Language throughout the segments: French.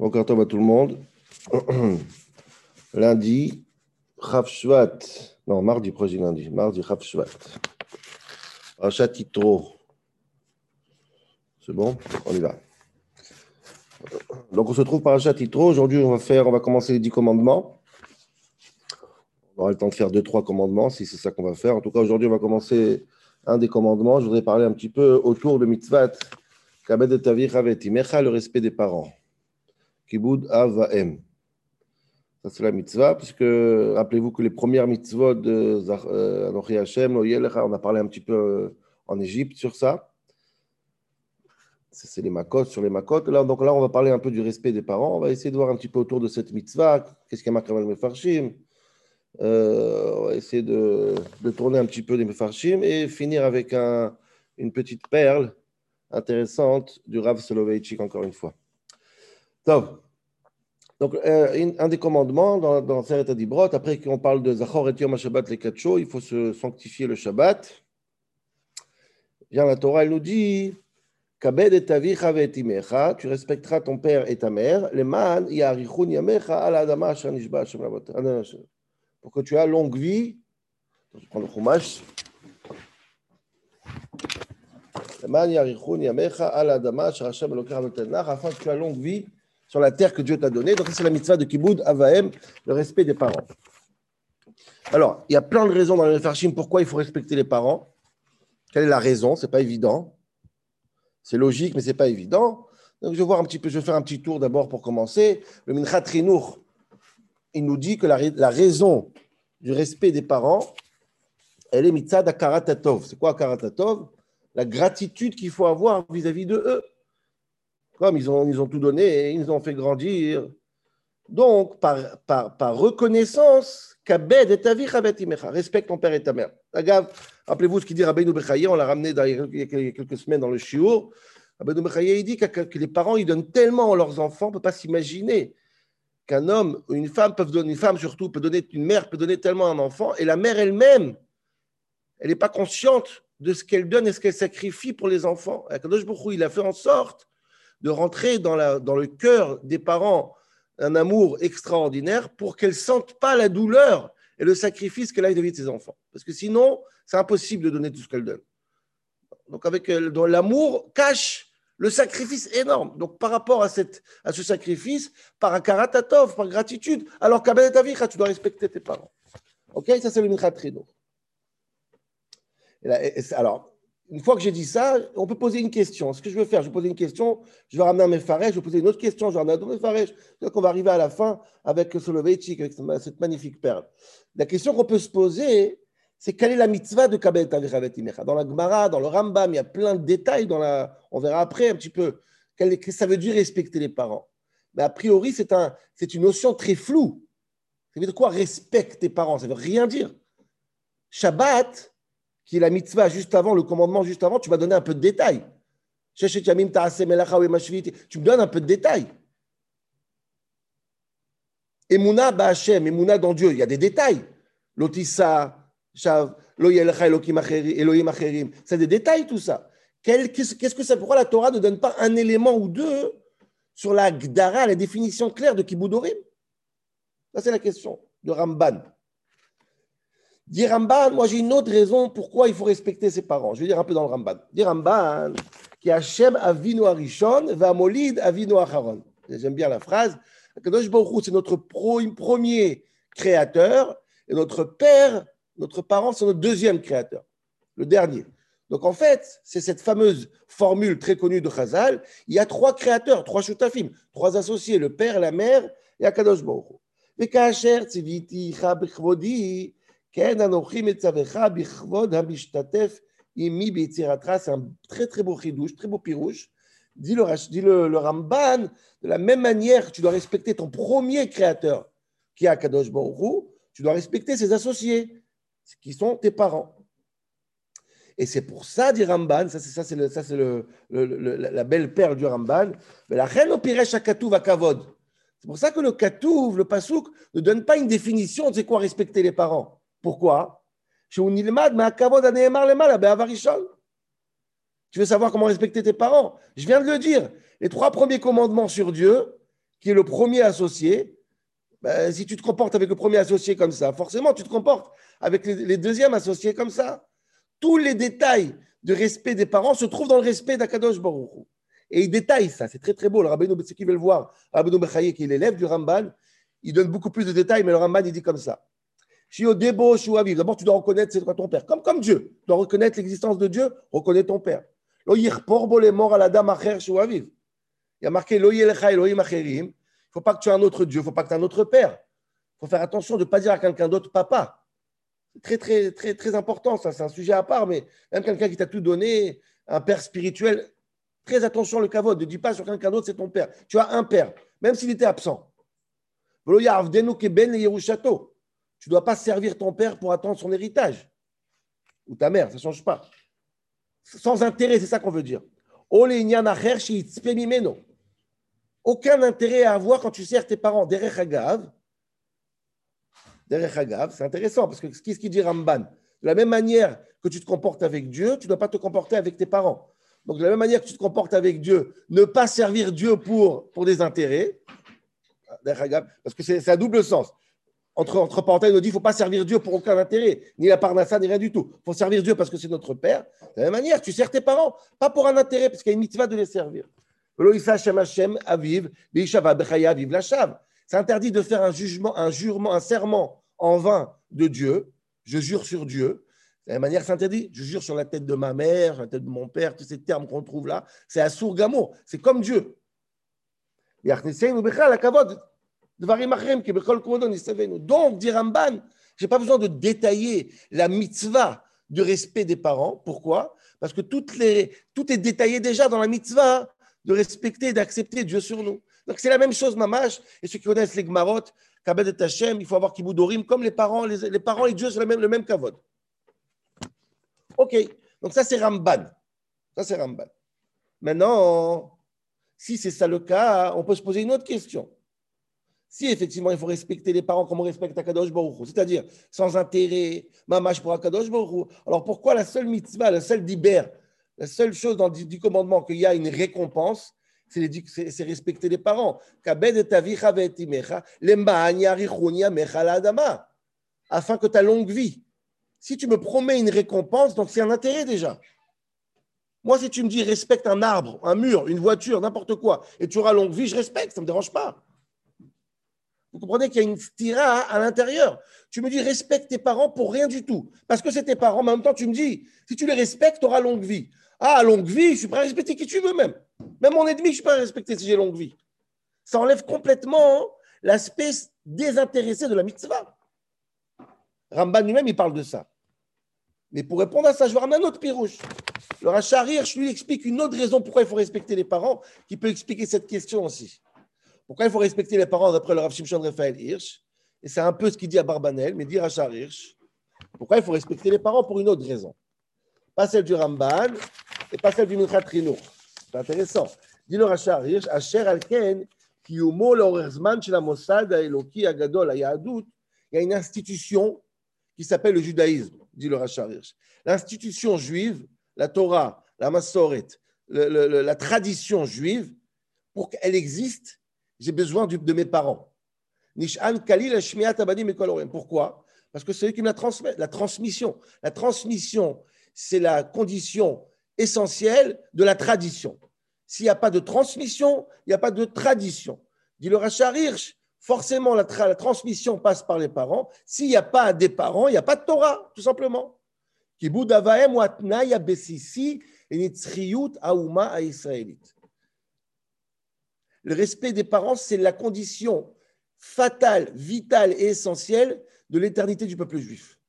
Bonjour à tout le monde. lundi, Chafshvat. Non, mardi, prochain lundi. Mardi, Chafshvat. Rachat Titro. C'est bon? On y va. Donc, on se trouve par Rachat Titro. Aujourd'hui, on va faire, on va commencer les 10 commandements. On aura le temps de faire 2-3 commandements si c'est ça qu'on va faire. En tout cas, aujourd'hui, on va commencer un des commandements. Je voudrais parler un petit peu autour de Mitzvat. Kabed et Tavir le respect des parents. Kibud Avaem. Ça, c'est la mitzvah, puisque rappelez-vous que les premières mitzvot de euh, Anochi Hashem, on a parlé un petit peu euh, en Égypte sur ça. C'est les makot sur les makot. Là, donc là, on va parler un peu du respect des parents. On va essayer de voir un petit peu autour de cette mitzvah. Qu'est-ce qu'il y a marqué dans le Mefarshim euh, On va essayer de, tourner un petit peu des Mefarshim et finir avec un, une petite perle intéressante du Rav Soloveitchik, encore une fois. Donc, euh, un des commandements dans, dans Seret Adibrot, après qu'on parle de Zachor et Yom Shabbat les Kacho, il faut se sanctifier le Shabbat. Bien, la Torah, elle nous dit Kabed et tavicha tu respecteras ton père et ta mère, les man yarichun yamecha ala adama asher nishba Hashem Pour que tu aies longue vie, je prends le chumash. Les man afin que tu aies longue vie sur la terre que Dieu t'a donnée. Donc, c'est la mitzvah de Kiboud, Avaem, le respect des parents. Alors, il y a plein de raisons dans le Farshim pourquoi il faut respecter les parents. Quelle est la raison? Ce n'est pas évident. C'est logique, mais ce n'est pas évident. Donc, je vais, voir un petit peu, je vais faire un petit tour d'abord pour commencer. Le Minchat Rinour, il nous dit que la, raison du respect des parents, elle est mitzvah d'akaratatov. C'est quoi akaratatov La gratitude qu'il faut avoir vis-à-vis de eux. Comme ils ont, ils ont tout donné, ils nous ont fait grandir. Donc, par, par, par reconnaissance, Kabed et Tavi respecte ton père et ta mère. Rappelez-vous ce qu'il dit Rabbeinu Bechaye, on l'a ramené il y a quelques semaines dans le Shiur. Rabbeinu Bechaye, il dit que, les parents, ils donnent tellement à leurs enfants, on ne peut pas s'imaginer qu'un homme ou une femme peuvent donner, une femme surtout, peut donner, une mère peut donner tellement à un enfant, et la mère elle-même, elle n'est pas consciente de ce qu'elle donne et ce qu'elle sacrifie pour les enfants. il a fait en sorte de rentrer dans, la, dans le cœur des parents un amour extraordinaire pour qu'elles ne sentent pas la douleur et le sacrifice qu'elle a vis-à-vis de ses enfants. Parce que sinon, c'est impossible de donner tout ce qu'elle donne. Donc, avec euh, l'amour cache le sacrifice énorme. Donc, par rapport à, cette, à ce sacrifice, par un karatatov, par gratitude, alors qu'à tu dois respecter tes parents. Ok? Ça, c'est le minchat Alors, une fois que j'ai dit ça, on peut poser une question. Ce que je veux faire, je vais poser une question, je vais ramener un Mefarech, je vais poser une autre question, je vais ramener un autre Mefarech. Donc, on va arriver à la fin avec Soloveitchik, avec cette magnifique perle. La question qu'on peut se poser, c'est quelle est la mitzvah de Kabel Tavichavet Dans la Gemara, dans le Rambam, il y a plein de détails. Dans la, on verra après un petit peu ça veut dire respecter les parents. Mais a priori, c'est un, une notion très floue. Ça veut dire quoi respecte tes parents? Ça veut rien dire. Shabbat, qui est la mitzvah juste avant, le commandement juste avant, tu vas donner un peu de détails. Tu me donnes un peu de détails. Emouna Ba'Hashem, Emouna dans Dieu, il y a des détails. Lotissa, Shav, Elohim Acherim, c'est des détails tout ça. Qu'est-ce que ça Pourquoi la Torah ne donne pas un élément ou deux sur la Gdara, la définition claire de Kiboudorim Ça, c'est la question de Ramban. Dit moi j'ai une autre raison pourquoi il faut respecter ses parents. Je vais dire un peu dans le Ramban. Dit Ramban, qui Hachem avinu arishon, va molid avinu acharon. J'aime bien la phrase. Kadosh c'est notre premier créateur et notre père, notre parent, c'est notre deuxième créateur, le dernier. Donc en fait, c'est cette fameuse formule très connue de Chazal. Il y a trois créateurs, trois shutafim, trois associés, le père, la mère et Akadosh Baruch Hu. C'est un très très beau chidouche, très beau pirouche. Dit le, Ramban, de la même manière tu dois respecter ton premier créateur, qui est Akadosh Baruch tu dois respecter ses associés, qui sont tes parents. Et c'est pour ça, dit Ramban, ça c'est ça, c'est, le, ça, c'est le, la belle perle du Ramban, la reine au piresh à kavod. C'est pour ça que le katouv, le pasouk, ne donne pas une définition de c'est quoi respecter les parents. Pourquoi? Tu veux savoir comment respecter tes parents? Je viens de le dire. Les trois premiers commandements sur Dieu, qui est le premier associé, ben, si tu te comportes avec le premier associé comme ça, forcément, tu te comportes avec les, deuxièmes associés comme ça. Tous les détails de respect des parents se trouvent dans le respect d'Akadosh Baruch Et il détaille ça, c'est très très beau. Le Rabbeinu, ceux qui veulent voir, Rabbeinu Bechaye, qui est l'élève du Ramban, il donne beaucoup plus de détails, mais le Ramban, il dit comme ça. D'abord, tu dois reconnaître c'est toi ton père. Comme, comme Dieu. Tu dois reconnaître l'existence de Dieu, reconnais ton père. Il y a marqué Il ne faut pas que tu aies un autre Dieu, il ne faut pas que tu aies un autre père. Il faut faire attention de ne pas dire à quelqu'un d'autre papa. C'est très, très, très, très important, ça. C'est un sujet à part, mais même quelqu'un qui t'a tout donné, un père spirituel, très attention le kavod. Ne dis pas sur quelqu'un d'autre, c'est ton père. Tu as un père, même s'il était absent. Tu ne dois pas servir ton père pour attendre son héritage. Ou ta mère, ça ne change pas. Sans intérêt, c'est ça qu'on veut dire. Aucun intérêt à avoir quand tu sers tes parents. C'est intéressant parce que qu'est-ce qu'il dit Ramban? De la même manière que tu te comportes avec Dieu, tu ne dois pas te comporter avec tes parents. Donc, de la même manière que tu te comportes avec Dieu, ne pas servir Dieu pour, pour des intérêts, parce que c'est un double sens entre, entre parenthèses, il dit qu'il ne faut pas servir Dieu pour aucun intérêt, ni la parnassa, ni rien du tout. Il faut servir Dieu parce que c'est notre Père. De la même manière, tu sers tes parents, pas pour un intérêt, parce qu'il y a une mitzvah de les servir. C'est interdit de faire un jugement, un jurement, un serment en vain de Dieu. Je jure sur Dieu. De la même manière, c'est interdit. Je jure sur la tête de ma mère, la tête de mon père, tous ces termes qu'on trouve là. C'est à sourgamo. C'est comme Dieu. Donc, dit Ramban, je n'ai pas besoin de détailler la mitzvah du respect des parents. Pourquoi? Parce que toutes les, tout est détaillé déjà dans la mitzvah de respecter et d'accepter Dieu sur nous. Donc, c'est la même chose, Mamash. Et ceux qui connaissent les Gmarot, Kabed et Hashem, il faut avoir Kiboudorim, comme les parents, les, parents et Dieu, c'est le même, le même Kavod. Ok, donc ça, c'est Ramban. Ça, c'est Ramban. Maintenant, si c'est ça le cas, on peut se poser une autre question. Si effectivement il faut respecter les parents comme on respecte Akadosh Baruch c'est-à-dire sans intérêt, mamash pour Akadosh Baruch alors pourquoi la seule mitzvah, la seule diber, la seule chose dans du commandement qu'il y a une récompense, c'est respecter les parents. Afin que ta longue vie. Si tu me promets une récompense, donc c'est un intérêt déjà. Moi, si tu me dis respecte un arbre, un mur, une voiture, n'importe quoi, et tu auras longue vie, je respecte, ça ne me dérange pas. Vous comprenez qu'il y a une stira à l'intérieur. Tu me dis respecte tes parents pour rien du tout. Parce que c'est tes parents, mais en même temps, tu me dis si tu les respectes, tu auras longue vie. Ah, longue vie, je suis prêt à respecter qui tu veux même. Même mon ennemi, je suis prêt à respecter si j'ai longue vie. Ça enlève complètement l'aspect désintéressé de la mitzvah. Ramban lui-même, il parle de ça. Mais pour répondre à ça, je vais ramener un autre pirouche. Le Racharir, je lui explique une autre raison pourquoi il faut respecter les parents, qui peut expliquer cette question aussi. Pourquoi il faut respecter les parents d'après le Rav Shimshon Raphaël Hirsch? Et c'est un peu ce qu'il dit à Barbanel, mais dit Rachar Hirsch. Pourquoi il faut respecter les parents pour une autre raison Pas celle du Ramban et pas celle du Minchat Rinour. C'est intéressant. Dit le Rachar Hirsch, Asher Alken, chez la Mossad, Eloki, Agadol, il y a une institution qui s'appelle le judaïsme, dit le Rachar Hirsch. L'institution juive, la Torah, la Massoret, la tradition juive, pour qu'elle existe, j'ai besoin de mes parents. Pourquoi? Parce que c'est eux qui me la transmettent, la transmission. La transmission, c'est la condition essentielle de la tradition. S'il n'y a pas de transmission, il n'y a pas de tradition. Dit le Rachar Hirsch, forcément la, transmission passe par les parents. S'il n'y a pas des parents, il n'y a pas de Torah, tout simplement. Le respect des parents, c'est la condition fatale, vitale et essentielle de l'éternité du peuple juif.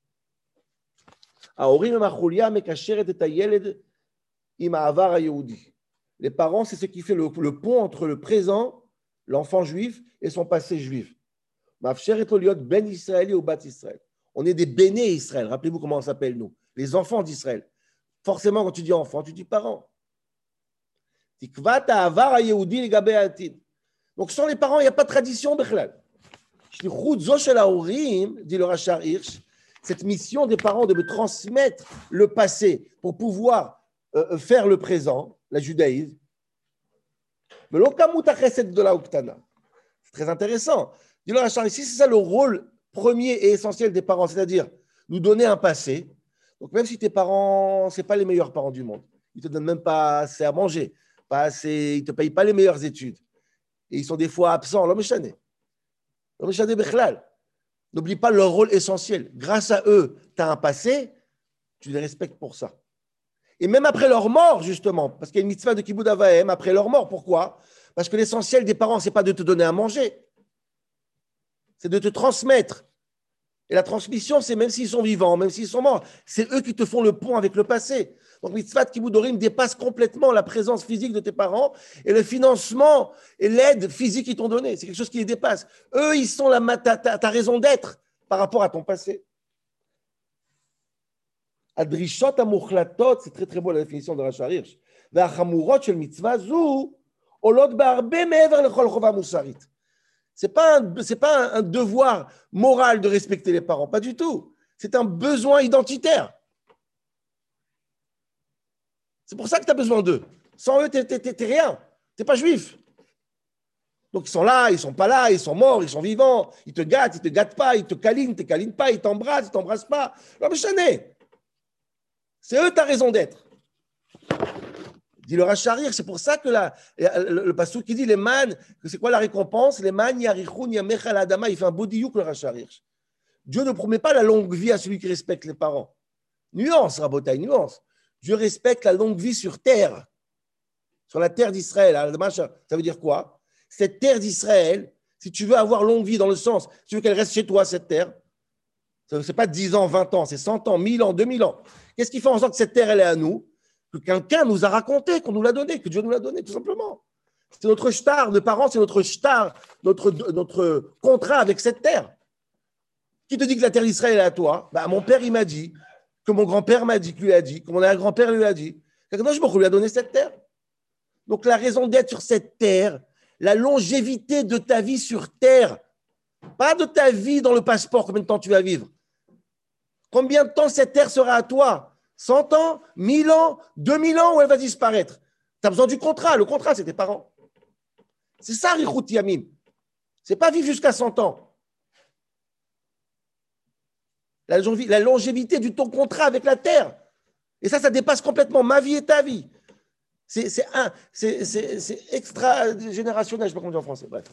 Les parents, c'est ce qui fait le, pont entre le présent, l'enfant juif, et son passé juif. Ben on est des bénés Israël. Rappelez-vous comment on s'appelle, nous, les enfants d'Israël. Forcément, quand tu dis enfant, tu dis parents. Donc, sans les parents, il n'y a pas de tradition, dit le Rachar Hirsch, cette mission des parents de me transmettre le passé pour pouvoir euh, euh, faire le présent, la judaïsme. Mais de la C'est très intéressant. À Charles, si c'est ça le rôle premier et essentiel des parents, c'est-à-dire nous donner un passé, donc même si tes parents, ce pas les meilleurs parents du monde, ils ne te donnent même pas assez à manger, pas assez, ils ne te payent pas les meilleures études, et ils sont des fois absents, N'oublie pas leur rôle essentiel. Grâce à eux, tu as un passé, tu les respectes pour ça. Et même après leur mort, justement, parce qu'il y a une mitzvah de Kibbutz Avahem, après leur mort, pourquoi? Parce que l'essentiel des parents, ce n'est pas de te donner à manger, c'est de te transmettre. Et la transmission, c'est même s'ils sont vivants, même s'ils sont morts, c'est eux qui te font le pont avec le passé. Donc mitzvah kibudorim dépasse complètement la présence physique de tes parents et le financement et l'aide physique qu'ils t'ont donné. C'est quelque chose qui les dépasse. Eux, ils sont la, ta, ta, raison d'être par rapport à ton passé. C'est très très beau la définition de mitzvah. Ce n'est pas, un, devoir moral de respecter les parents, pas du tout. C'est un besoin identitaire. C'est pour ça que tu as besoin d'eux. Sans eux, tu n'es rien. Tu n'es pas juif. Donc ils sont là, ils sont pas là, ils sont morts, ils sont vivants, ils te gâtent, ils te gâtent pas, ils te câlinent, ils te câlinent pas, ils t'embrassent, ils t'embrassent pas. Non mais C'est eux ta raison d'être. Dit le Racharir, c'est pour ça que la, le, le passou qui dit les man, c'est quoi la récompense? Les man yarichun adama, il fait un beau le Racharir. Dieu ne promet pas la longue vie à celui qui respecte les parents. Nuance, Rabotai, nuance. Dieu respecte la longue vie sur terre, sur la terre d'Israël. Ça veut dire quoi? Cette terre d'Israël, si tu veux avoir longue vie dans le sens, si tu veux qu'elle reste chez toi, cette terre, ce n'est pas 10 ans, 20 ans, c'est 100 ans, 1000 ans, 2000 ans. Qu'est-ce qui fait en sorte que cette terre, elle est à nous? Que quelqu'un nous a raconté, qu'on nous l'a donné, que Dieu nous l'a donné, tout simplement. C'est notre star de parents, c'est notre star, notre, contrat avec cette terre. Qui te dit que la terre d'Israël est à toi? Bah, Mon père, il m'a dit, que mon grand-père m'a dit, lui a dit, que mon arrière-grand-père lui a dit. je lui a donné cette terre. Donc la raison d'être sur cette terre, la longévité de ta vie sur terre, pas de ta vie dans le passeport, combien de temps tu vas vivre? Combien de temps cette terre sera à toi? 100 ans, 1000 ans, 2000 ans, ou elle va disparaître Tu as besoin du contrat. Le contrat, c'est tes parents. C'est ça, Richout Yamim. C'est pas vivre jusqu'à 100 ans. La longévité du ton contrat avec la terre. Et ça, ça dépasse complètement ma vie et ta vie. C'est extra-générationnel, je ne sais pas comment dire en français. Bref.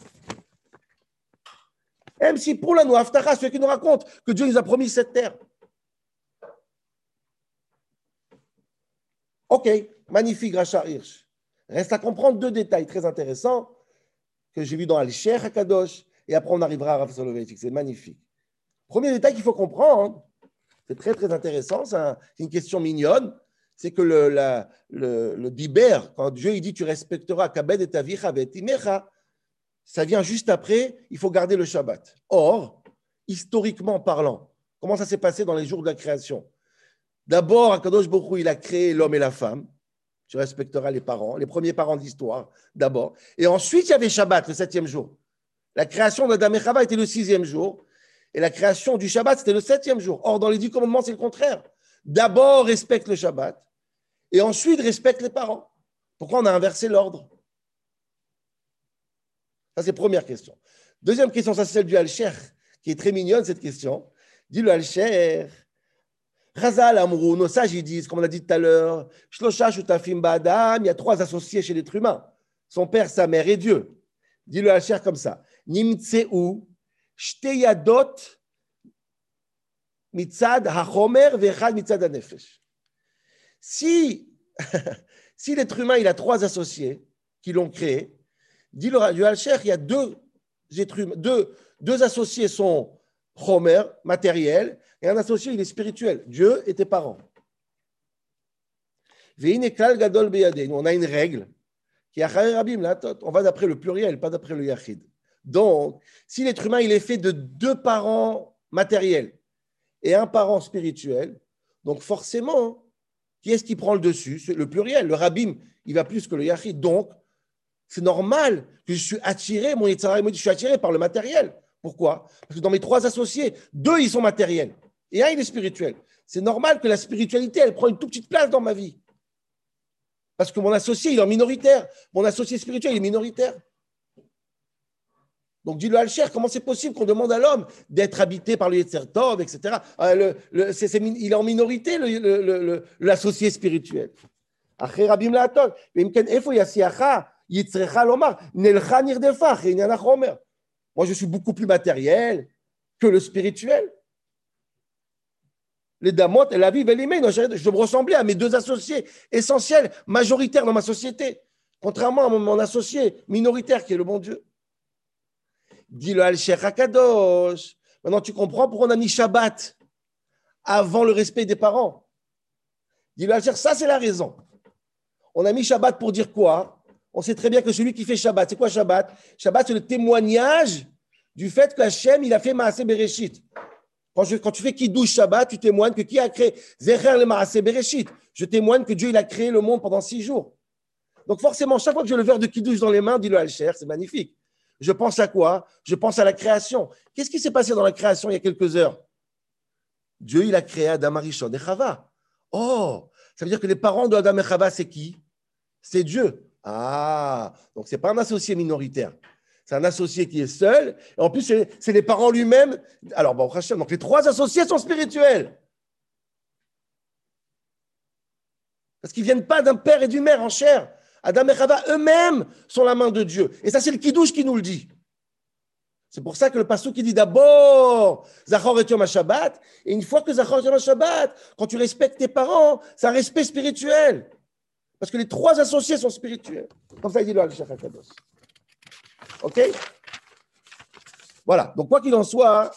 Même si pour la Noa ceux qui nous racontent que Dieu nous a promis cette terre. Ok, magnifique, Rachar Hirsch. Reste à comprendre deux détails très intéressants que j'ai vus dans Al-Sheikh Akadosh, et après on arrivera à Rav Soloveitchik. C'est magnifique. Premier détail qu'il faut comprendre, c'est très très intéressant, c'est une question mignonne, c'est que le, la, Biber, quand Dieu il dit tu respecteras Kabed et Tavicha Imecha, ça vient juste après, il faut garder le Shabbat. Or, historiquement parlant, comment ça s'est passé dans les jours de la création? D'abord, Akadosh Bokhu, il a créé l'homme et la femme. Tu respecteras les parents, les premiers parents de l'histoire, d'abord. Et ensuite, il y avait Shabbat, le septième jour. La création d'Adam et Chava était le sixième jour. Et la création du Shabbat, c'était le septième jour. Or, dans les dix commandements, c'est le contraire. D'abord, respecte le Shabbat. Et ensuite, respecte les parents. Pourquoi on a inversé l'ordre? Ça, c'est première question. Deuxième question, ça, c'est celle du Alcher, qui est très mignonne, cette question. Dis le Alcher. Chazal Amrou, nos sages disent, comme on a dit tout à l'heure, Shlosha Shutafim Badam, il y a trois associés chez l'être humain son père, sa mère et Dieu. Dis-le à cher comme ça. Nimtseu, Shteyadot, Mitzad HaChomer, Vechad Mitzad HaNefesh. Si, si l'être humain il a trois associés qui l'ont créé, dis-le à il y a deux, êtres humains, deux, deux associés sont Chomer, matériel, et un associé, il est spirituel. Dieu et tes parents. On a une règle qui est On va d'après le pluriel, pas d'après le yachid. Donc, si l'être humain il est fait de deux parents matériels et un parent spirituel, donc forcément, qui est-ce qui prend le dessus? Le pluriel. Le rabbin, il va plus que le yachid. Donc, c'est normal que je suis attiré, mon je suis attiré par le matériel. Pourquoi? Parce que dans mes trois associés, deux, ils sont matériels et un, il est spirituel. C'est normal que la spiritualité, elle prend une toute petite place dans ma vie. Parce que mon associé, il est minoritaire. Mon associé spirituel, il est minoritaire. Donc, dit le Alcher, comment c'est possible qu'on demande à l'homme d'être habité par le Yetzer Tov, etc. Euh, il est en minorité, l'associé spirituel. Moi, je suis beaucoup plus matériel que le spirituel. Les damotes et la vie, je me ressembler à mes deux associés essentiels, majoritaires dans ma société, contrairement à mon associé minoritaire qui est le bon Dieu. Dit le Al-Sheikh Akadosh. Maintenant, tu comprends pourquoi on a mis Shabbat avant le respect des parents. Dit le al ça c'est la raison. On a mis Shabbat pour dire quoi? On sait très bien que celui qui fait Shabbat, c'est quoi Shabbat? Shabbat, c'est le témoignage du fait que Hachem, il a fait Maaseh Bereshit. Quand, quand, tu fais Kiddush Shabbat, tu témoignes que qui a créé le Bereshit Je témoigne que Dieu, a créé le monde pendant six jours. Donc forcément, chaque fois que j'ai le verre de Kiddush dans les mains, dit le Alcher, c'est magnifique. Je pense à quoi? Je pense à la création. Qu'est-ce qui s'est passé dans la création il y a quelques heures? Dieu, il a créé Adam Arishon et Chava. Oh, ça veut dire que les parents de Adam et Chava, c'est qui? C'est Dieu. Ah, donc ce n'est pas un associé minoritaire. C'est un associé qui est seul. Et en plus, c'est les parents lui-même. Alors, bon, donc les trois associés sont spirituels. Parce qu'ils ne viennent pas d'un père et d'une mère en chair. Adam et Chava eux-mêmes sont la main de Dieu. Et ça, c'est le Kiddush qui nous le dit. C'est pour ça que le pasteur qui dit d'abord Zachor et Yom Shabbat, et une fois que Zachor et Yom Shabbat, quand tu respectes tes parents, c'est un respect spirituel. Parce que les trois associés sont spirituels. Comme ça, il dit le al OK Voilà. Donc, quoi qu'il en soit,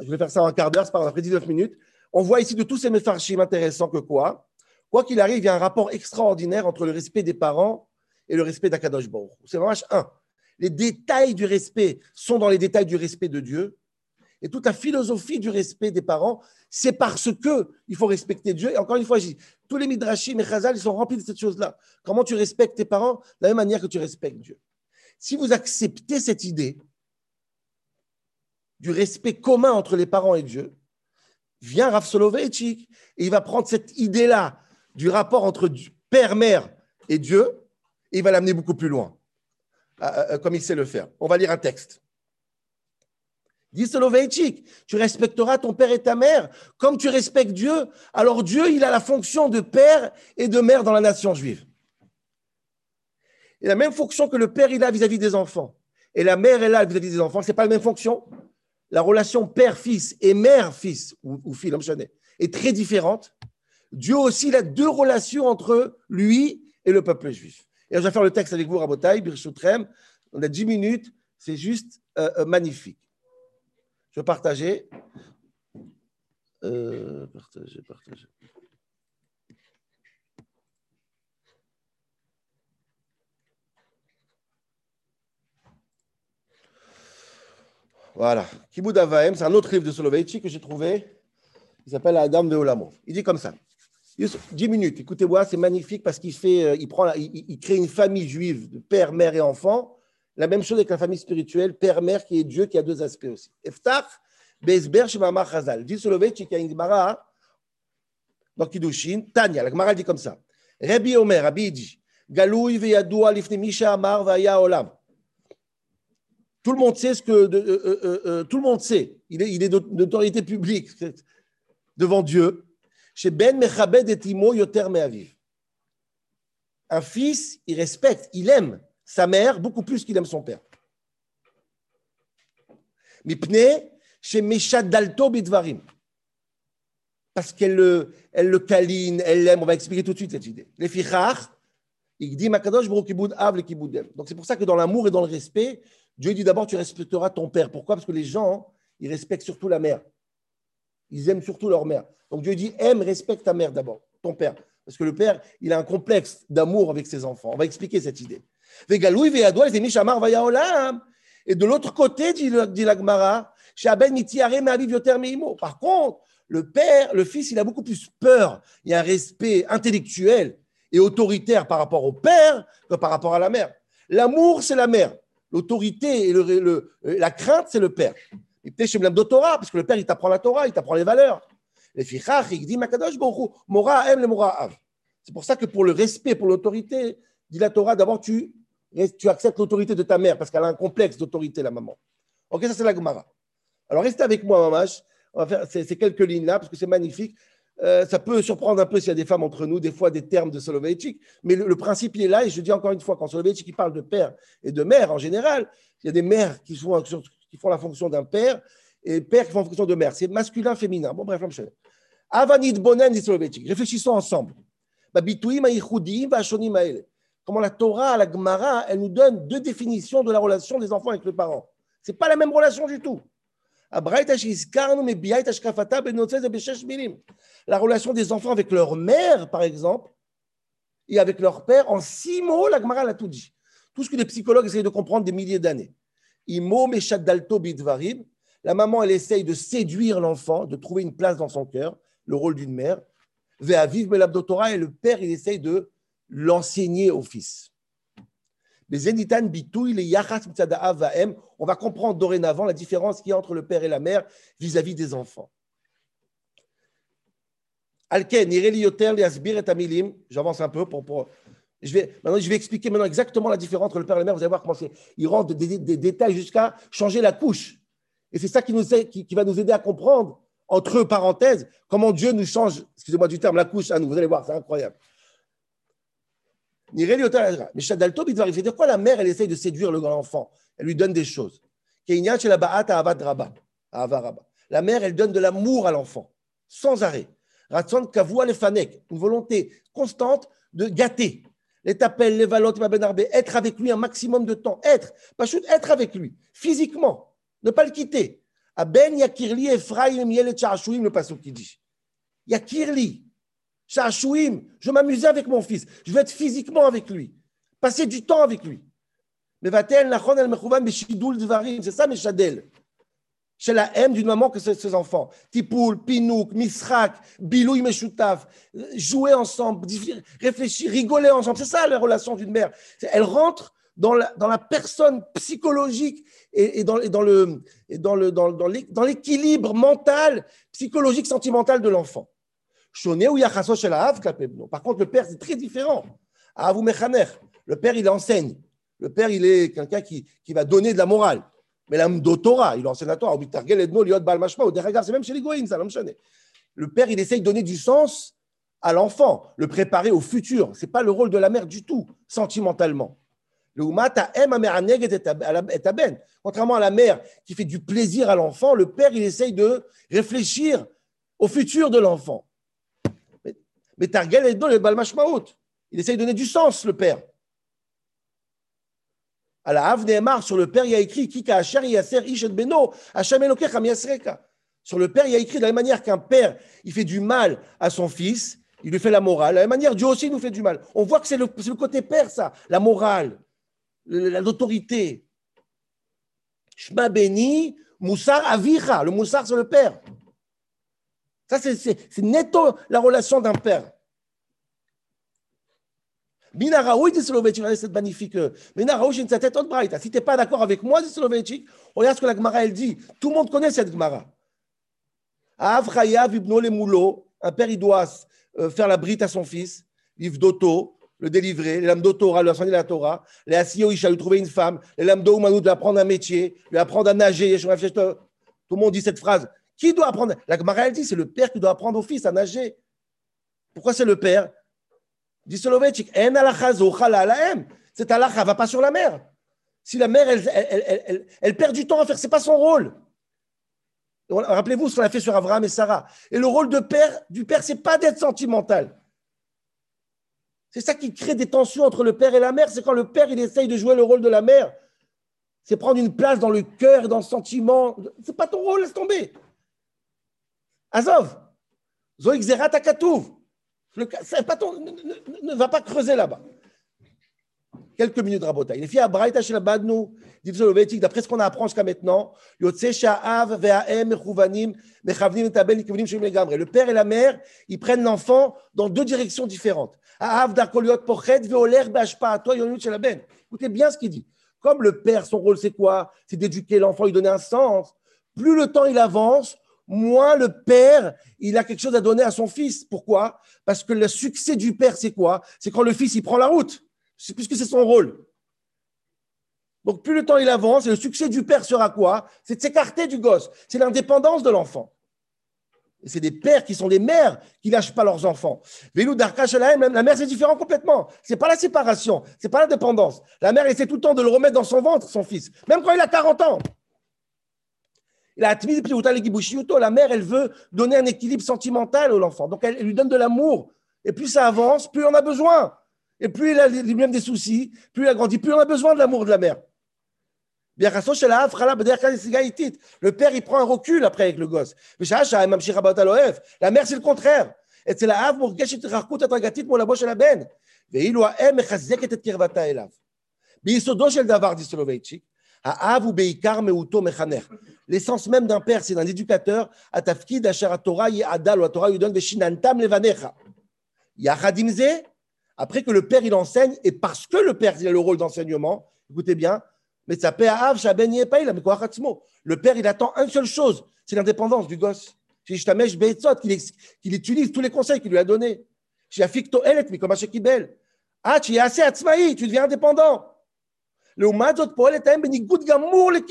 je vais faire ça en un quart d'heure, c'est pas après 19 minutes. On voit ici de tous ces méfarchim intéressants que quoi Quoi qu'il arrive, il y a un rapport extraordinaire entre le respect des parents et le respect d'Akadosh Baruch. C'est vraiment un. Les détails du respect sont dans les détails du respect de Dieu. Et toute la philosophie du respect des parents, c'est parce que il faut respecter Dieu. Et encore une fois, tous les midrashim et chazal, ils sont remplis de cette chose-là. Comment tu respectes tes parents? De la même manière que tu respectes Dieu. Si vous acceptez cette idée du respect commun entre les parents et Dieu, vient Rav Soloveitchik et il va prendre cette idée-là du rapport entre père, mère et Dieu, et il va l'amener beaucoup plus loin, comme il sait le faire. On va lire un texte. Dit Soloveitchik, tu respecteras ton père et ta mère comme tu respectes Dieu. Alors Dieu, il a la fonction de père et de mère dans la nation juive. Et la même fonction que le père il a vis-à-vis des enfants et la mère est là vis-à-vis des enfants, c'est pas la même fonction. La relation père-fils et mère-fils ou, ou fille, est très différente. Dieu aussi, il a deux relations entre lui et le peuple juif. Et je vais faire le texte avec vous, Rabotai, Birshutrem. On a dix minutes, c'est juste euh, euh, magnifique. Je vais partager. Euh, partager, partager. Voilà. Kibud Avaem, c'est un autre livre de Soloveitchi que j'ai trouvé. Il s'appelle Adam de Olamo. Il dit comme ça. 10 minutes, écoutez-moi, c'est magnifique parce qu'il fait, euh, il, prend, il, crée une famille juive de père, mère et enfant. La même chose avec la famille spirituelle, père, mère, qui est Dieu, qui a deux aspects aussi. Eftach, Bezber, Shemama, Chazal. Dit Soloveitchi qu'il y a une Gemara dans Kiddushin, Tanya, la Gemara dit comme ça. Rabbi Omer, Rabbi dit, Galoui ve'yadoua lifni misha amar va'ya olam. Tout le monde sait ce que. Euh, euh, euh, tout le monde sait. Il est, il est d'autorité publique devant Dieu. Chez Ben Mechabed et Timo Yoter Me'aviv. Un fils, il respecte, il aime sa mère beaucoup plus qu'il aime son père. Mipne, chez Meshad Dalto Bidvarim. Parce qu'elle le, elle le câline, elle l'aime. On va expliquer tout de suite cette idée. Les fichar, il dit Makadosh le Donc c'est pour ça que dans l'amour et dans le respect, Dieu dit d'abord, tu respecteras ton père. Pourquoi? Parce que les gens, ils respectent surtout la mère. Ils aiment surtout leur mère. Donc Dieu dit, aime, respecte ta mère d'abord, ton père. Parce que le père, il a un complexe d'amour avec ses enfants. On va expliquer cette idée. Et de l'autre côté, dit l'Agmara, par contre, le père, le fils, il a beaucoup plus peur. Il y a un respect intellectuel et autoritaire par rapport au père que par rapport à la mère. L'amour, c'est la mère. L'autorité et le, la crainte, c'est le père. De Torah, parce que le père, il t'apprend la Torah, il t'apprend les valeurs. C'est pour ça que pour le respect, pour l'autorité, dit la Torah, d'abord tu, acceptes l'autorité de ta mère, parce qu'elle a un complexe d'autorité, la maman. Ok, ça c'est la Gemara. Alors restez avec moi, Mamash. On va faire ces, quelques lignes-là parce que c'est magnifique. Euh, ça peut surprendre un peu s'il y a des femmes entre nous, des fois des termes de Soloveitchik, mais le, le principe il est là. Et je dis encore une fois, quand Soloveitchik parle de père et de mère en général, il y a des mères qui font, qui font la fonction d'un père et pères qui font la fonction de mère. C'est masculin, féminin. Bon, bref, je Avanit bonen dit Soloveitchik. Réfléchissons ensemble. Comment la Torah, la Gemara, elle nous donne deux définitions de la relation des enfants avec les parents. C'est pas la même relation du tout. La relation des enfants avec leur mère, par exemple, et avec leur père, en six mots, la Gemara l'a tout dit. Tout ce que les psychologues essayent de comprendre des milliers d'années. La maman, elle essaye de séduire l'enfant, de trouver une place dans son cœur, le rôle d'une mère. Et le père, il essaye de l'enseigner au fils. Les Zenitan bitouille, les yachas vaem, on va comprendre dorénavant la différence qu'il y a entre le père et la mère vis-à-vis des enfants. Alken, et j'avance un peu pour, pour je vais, maintenant, je vais expliquer maintenant exactement la différence entre le père et la mère. Vous allez voir comment c'est. Il rentre des, détails jusqu'à changer la couche. Et c'est ça qui, nous, qui, va nous aider à comprendre, entre parenthèses, comment Dieu nous change, excusez-moi du terme, la couche à nous. Vous allez voir, c'est incroyable. Mais Shadalto, il veut dire quoi la mère, elle essaye de séduire le grand enfant? Elle lui donne des choses. La mère, elle donne de l'amour à l'enfant, sans arrêt. une volonté constante de gâter. Les tapels, les valotes, être avec lui un maximum de temps. Être, pas être avec lui, physiquement, ne pas le quitter. Aben yakirli Ephraim miel et le passage qui dit. Yakirli, je m'amusais avec mon fils. Je veux être physiquement avec lui. Passer du temps avec lui. C'est ça, mes chadel. Chez la haine d'une maman que ses enfants. Tipoul, Pinouk, Misrak, Bilouy, Meshoutaf. Jouer ensemble, réfléchir, rigoler ensemble. C'est ça la relation d'une mère. Elle rentre dans la, dans la personne psychologique et, dans, et dans, le, dans, le, dans, dans l'équilibre mental, psychologique, sentimental de l'enfant. Par contre, le père, c'est très différent. Le père, il enseigne. Le père, il est quelqu'un qui, qui va donner de la morale. Mais l'âme d'autora, il enseigne toi. C'est même chez les ça Le père, il essaye de donner du sens à l'enfant, le préparer au futur. Ce n'est pas le rôle de la mère du tout, sentimentalement. Contrairement à la mère qui fait du plaisir à l'enfant, le père, il essaye de réfléchir au futur de l'enfant. Mais Targel est dans le Balmashmaout. Il essaye de donner du sens, le père. À la Avneemar, sur le père, il y a écrit Kika Asher Yaser Ishet Beno, Hashem Sur le père, il y a écrit de la manière qu'un père, il fait du mal à son fils, il lui fait la morale. De la même manière, Dieu aussi nous fait du mal. On voit que c'est le, côté père, ça, la morale, l'autorité. Shma Beni, Moussar Avicha. Le Moussar, c'est le père. Ça, c'est netto la relation d'un père. Mina Raoui dit Soloveitchik, regardez cette magnifique. Mina Raoui, j'ai une tête autre braïta. Si tu n'es pas d'accord avec moi, dit Soloveitchik, regarde ce que la Gemara elle dit. Tout le monde connaît cette Gemara. Avraya vibno le moulo. Un père, il doit euh, faire la brite à son fils, vivre d'auto, le délivrer, les lames d'autora, lui enseigner la Torah, les asio isha, lui trouver une femme, les lames d'Oumanout, lui apprendre un métier, lui apprendre à nager. Tout le monde dit cette phrase. Qui doit apprendre? La Gemara, elle dit, c'est le père qui doit apprendre au fils à nager. Pourquoi c'est le père? Dit Soloveitchik, en Cette halakha va pas sur la mer. Si la mère, elle, perd du temps à faire, c'est pas son rôle. Rappelez-vous ce qu'on a fait sur Abraham et Sarah. Et le rôle de père, du père, c'est pas d'être sentimental. C'est ça qui crée des tensions entre le père et la mère. C'est quand le père, il essaye de jouer le rôle de la mère. C'est prendre une place dans le cœur dans le sentiment. C'est pas ton rôle, laisse tomber. Azov, Zoïk Zerat Akatouv. Pas ton, ne, va pas creuser là-bas. Quelques minutes, Rabota. Il est fier à Braïta chez la Badnou, dit d'après ce qu'on apprend jusqu'à maintenant, le père et la mère, ils prennent l'enfant dans deux directions différentes. Écoutez bien ce qu'il dit. Comme le père, son rôle, c'est quoi? C'est d'éduquer l'enfant, lui donner un sens. Plus le temps il avance, moins le père, il a quelque chose à donner à son fils. Pourquoi? Parce que le succès du père, c'est quoi? C'est quand le fils, il prend la route, puisque c'est son rôle. Donc plus le temps il avance, et le succès du père sera quoi? C'est de s'écarter du gosse. C'est l'indépendance de l'enfant. Et c'est des pères qui sont des mères qui lâchent pas leurs enfants. Vélou la mère c'est différent complètement. C'est pas la séparation, c'est pas la dépendance. La mère essaie tout le temps de le remettre dans son ventre, son fils, même quand il a 40 ans. La mère, elle veut donner un équilibre sentimental à l'enfant. Donc, elle, lui donne de l'amour. Et plus ça avance, plus on a besoin. Et plus il a lui-même des soucis, plus il a grandi, plus on a besoin de l'amour de la mère. Le père, il prend un recul après avec le gosse. La mère, c'est le contraire. L'essence même d'un père, c'est d'un éducateur. Atafkid ashara Torah adal ou Torah yudon veshinantam levanecha. Yachadimze, après que le père il enseigne, et parce que le père il a le rôle d'enseignement, écoutez bien, mais ça av shaben Le père il attend une seule chose, c'est l'indépendance du gosse. Qu'il utilise tous les conseils qu'il lui a donnés. Ah, tu deviens indépendant comme Ah, tu es assez atzmaï, tu deviens indépendant. Le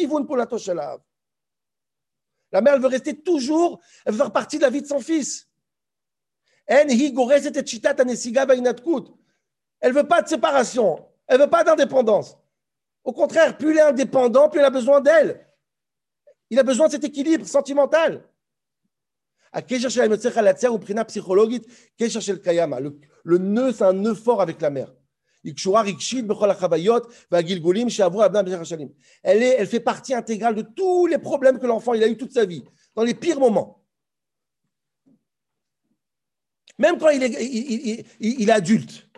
La mère, elle veut rester toujours, elle veut faire partie de la vie de son fils. Elle ne veut pas de séparation, elle ne veut pas d'indépendance. Au contraire, plus il est indépendant, plus il a besoin d'elle. Il a besoin de cet équilibre sentimental. Le, nœud, c'est un nœud fort avec la mère. Elle, fait partie intégrale de tous les problèmes que l'enfant a eu toute sa vie, dans les pires moments. Même quand il est, adulte.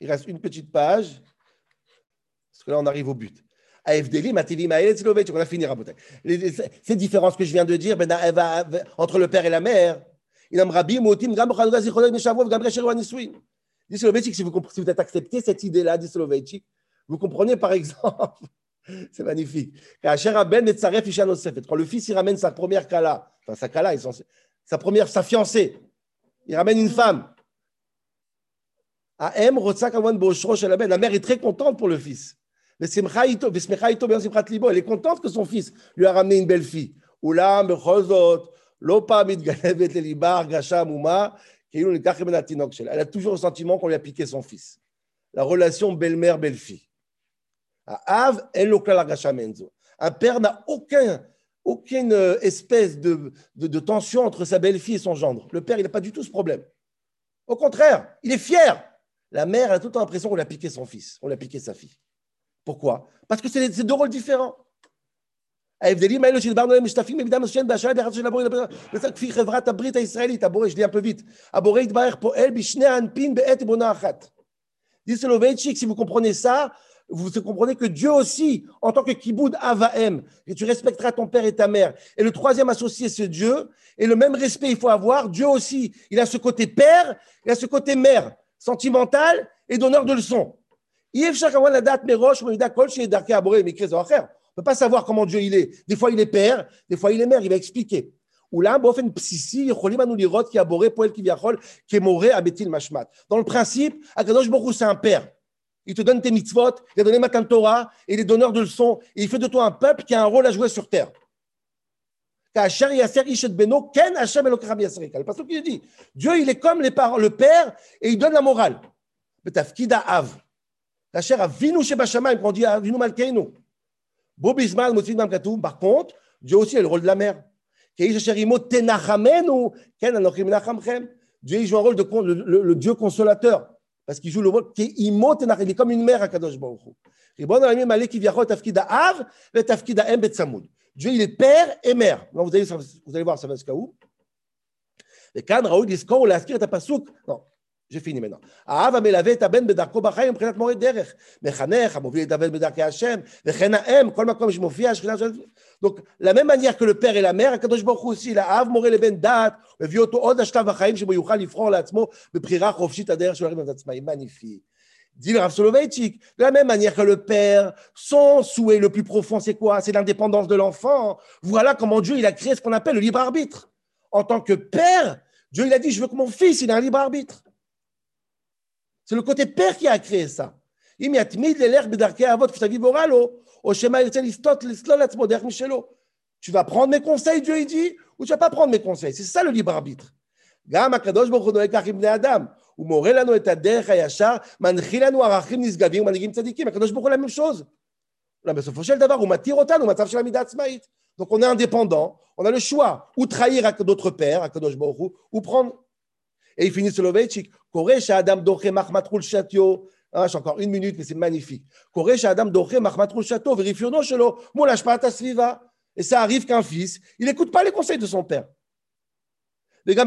Il reste une petite page, parce que là, on arrive au but. On a fini, Ces différences que je viens de dire ben, entre le père et la mère, il Rabbi, Motim, Gam, Gam, Dit si vous, si vous êtes accepté cette idée-là, dit vous comprenez par exemple, c'est magnifique, quand le fils il ramène sa première kala, enfin sa kala, sa première, sa fiancée, il ramène une femme, la mère est très contente pour le fils. Elle est contente que son fils lui a ramené une belle fille. Elle a toujours le sentiment qu'on lui a piqué son fils. La relation belle-mère, belle-fille. Un père n'a aucun, aucune euh, espèce de, de, tension entre sa belle-fille et son gendre. Le père, il n'a pas du tout ce problème. Au contraire, il est fier. La mère a tout le temps l'impression qu'on a piqué son fils, on a piqué sa fille. Pourquoi? Parce que c'est deux rôles différents. ההבדלים האלו שדיברנו עליהם משותפים במידה מסוימת באשראי ביחס של הבורא כפי חברת הברית הישראלית, הבורא, je dis un peu vite, הבורא יתברך פועל בשני האנפין בעת בונה אחת. Dit Soloveitchik, si vous comprenez ça, vous comprenez que Dieu aussi, en tant que kiboud avaem, et tu respecteras ton père et ta mère. Et le troisième associé, c'est Dieu. Et le même respect, il faut avoir. Dieu aussi, il a ce côté père, il a ce côté mère sentimental et donneur de leçons. On peut pas savoir comment Dieu il est. Des fois, il est père, des fois, il est mère. Il va expliquer. Dans le principe, Akadosh Baruch c'est un père. Il te donne tes mitzvot, il a donné ma Torah, et il est donneur de leçons, et il fait de toi un peuple qui a un rôle à jouer sur terre. Parce pasteur qui dit, Dieu, il est comme les parents, le père, et il donne la morale. Quand on dit, Bo Bismal, par contre, Dieu aussi a le rôle de la mère. Dieu joue un rôle de le, le, le Dieu consolateur, parce qu'il joue le rôle qui est comme une mère à Kadosh Baruch Dieu, il est père et mère. Non, vous, allez, vous allez voir, ça va jusqu'à où? Et quand Raoul dit, quand l'a inscrit, t'as pas souk. Non, j'ai fini maintenant. האב המלווה את הבן בדרכו בחיים מבחינת מורה דרך. מחנך, המוביל את הבן בדרכי השם, וכן האם, כל מקום שמופיע השכינה של... Donc, la même manière que le père et la mère, הקדוש ברוך הוא aussi, האב מורה לבן דעת, מביא אותו עוד לשלב החיים שבו יוכל לבחור לעצמו בבחירה חופשית הדרך שלו להרים את עצמאים. magnifique. Dit le Rav Soloveitchik, de la même manière que le père, son souhait le plus profond, c'est quoi C'est l'indépendance de l'enfant. Voilà comment Dieu il a créé ce qu'on appelle le libre arbitre. En tant que père, Dieu il a dit, je veux que mon fils il ait un libre arbitre. C'est le côté père qui a créé ça. אם יתמיד ללך בדרכי אבות כפי בורא לו, או שמא ירצה לסטות, לסלול לעצמו דרך משלו. Tu vas prendre mes conseils, Dieu il dit, ou tu vas pas prendre mes conseils. C'est ça le libre arbitre. גם הקדוש ברוך הוא נוהג כך עם בני אדם. הוא מורה לנו את הדרך הישר, מנחיל לנו ערכים נשגבים ומנהיגים צדיקים. הקדוש ברוך הוא la même chose. là, בסופו של דבר, הוא מתיר אותנו במצב של עמידה עצמאית. Donc on est indépendant, on a le choix, ou trahir d'autres pères, הקדוש ברוך הוא, ou prendre. et il finit Soloveitchik. Koresh Adam Doré Mahmatroul Chatio. Ah, j'ai encore une minute, mais c'est magnifique. Koresh Adam Doré Mahmatroul Chatio. Vérifions Shelo. Moulashpata Sviva. Et ça arrive qu'un fils, il n'écoute pas les conseils de son père. J'en ai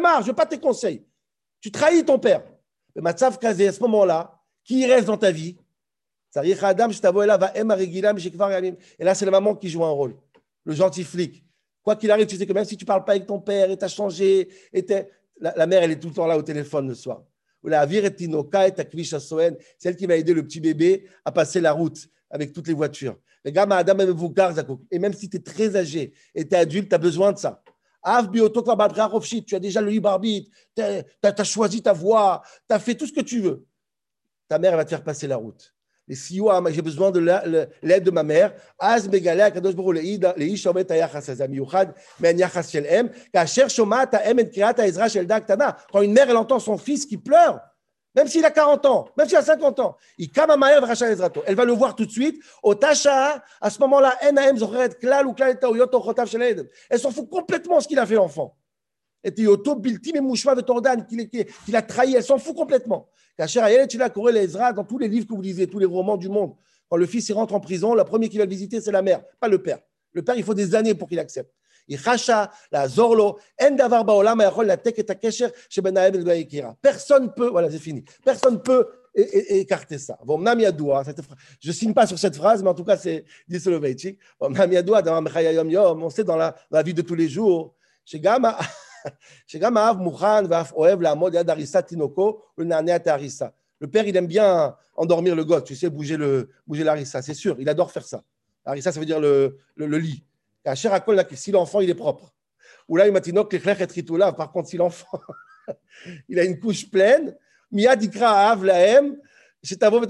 marre, je veux pas tes conseils. Tu trahis ton père. Le matzav kazé, à ce moment-là, qui reste dans ta vie? Et là, c'est la maman qui joue un rôle, le gentil flic. Quoi qu'il arrive, tu sais que même si tu ne parles pas avec ton père et tu as changé, la, mère, elle est tout le temps là au téléphone le soir. Ou la et Soen, celle qui va aider le petit bébé à passer la route avec toutes les voitures. Et même si tu es très âgé et tu es adulte, tu as besoin de ça. Tu as déjà le libre arbitre, tu as, choisi ta voie, tu as fait tout ce que tu veux. Ta mère va te faire passer la route Et si j'ai besoin de l'aide de ma mère, אז מגלה הקדוש ברוך הוא לאיש שעומד את היחס הזה, המיוחד מעין יחס של אם, כאשר שומעת האם את קריאת העזרה של ילדה קטנה. Quand une mère, elle entend son fils qui pleure, même s'il a 40 ans, même s'il a 50 ans, il kama מהר וחשב עזרתו. Elle va le voir tout de suite, אותה שעה, à ce moment-là, אין האם זוכרת כלל וכלל את טעויות אורחותיו של הילד. Elle s'en fout complètement ce qu'il a fait l'enfant. Et Yoto Bilti Memouchma Vetordan, qu'il a trahi, elle s'en fout complètement. Dans tous les livres que vous lisez, tous les romans du monde, quand le fils rentre en prison, le premier qui va visiter, c'est la mère, pas le père. Le père, il faut des années pour qu'il accepte. Personne peut, voilà, c'est fini. Personne peut écarter ça. Je ne signe pas sur cette phrase, mais en tout cas, c'est dit Soloveitchik. On sait dans la, la vie de tous les jours, chez Gama. Le père, il aime bien endormir le gosse, tu sais, bouger le bouger l'arissa, c'est sûr, il adore faire ça. L'arissa, ça veut dire le, le, le lit. Si l'enfant, il est propre. Ou là. Par contre, si l'enfant, il a une couche pleine, Mia dikra av laem,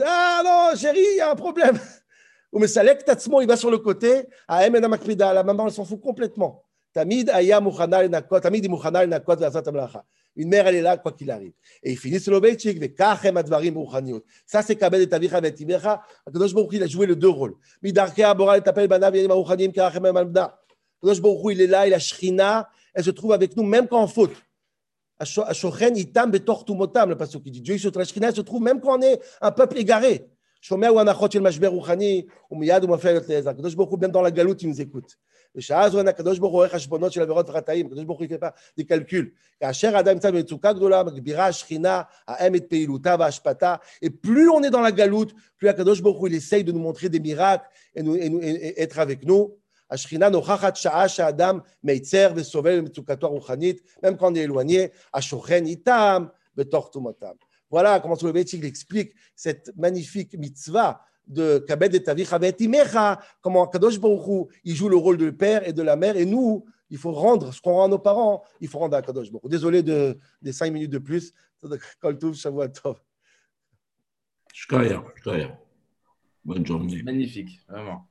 ah non, chérie, il y a un problème. Ou mais ça il va sur le côté, la maman, elle s'en fout complètement. Tamid aya mouchana lenakot, tamid mouchana lenakot ve'asat amlacha. Une mère, elle est là, quoi qu'il arrive. Et il finit sur le Beitchik, ve'kachem advarim mouchaniot. Ça, c'est kabel et tavicha ve'timecha. Akadosh Baruch il a joué les deux rôles. Midarke abora tapel banav yanim mouchanim kachem amabda. Akadosh Baruch il est là, il a shrina, elle se trouve avec nous, même quand en faute. Ashochen itam betor tumotam, le passage qui dit. Dieu, la shrina, elle se trouve même quand on est un peuple égaré. שומע הוא הנחות של משבר רוחני, ומיד הוא מפעיל את לעזר. הקדוש ברוך הוא, même dans la galoute, il nous écoute. בשעה זו אין הקדוש ברוך הוא רואה חשבונות של עבירות וחטאים, הקדוש ברוך הוא יקפה דקלקול. כאשר האדם נמצא במצוקה גדולה, מגבירה השכינה, האם את פעילותה והשפעתה, et plus on est dans la galoute, plus הקדוש ברוך הוא il essaye de nous montrer des miracles et, nous, et, nous, et être avec nous. השכינה נוכחת שעה שהאדם מיצר וסובל במצוקתו הרוחנית, même quand on est éloigné, השוכן איתם בתוך טומאתם. Voilà comment Soloveitchik explique cette magnifique mitzvah de Kabed et comment Kadosh Baruch il joue le rôle de père et de la mère, et nous, il faut rendre ce qu'on rend à nos parents, il faut rendre à Kadosh Baruch Désolé de, des cinq minutes de plus. Bonne journée. Magnifique, vraiment.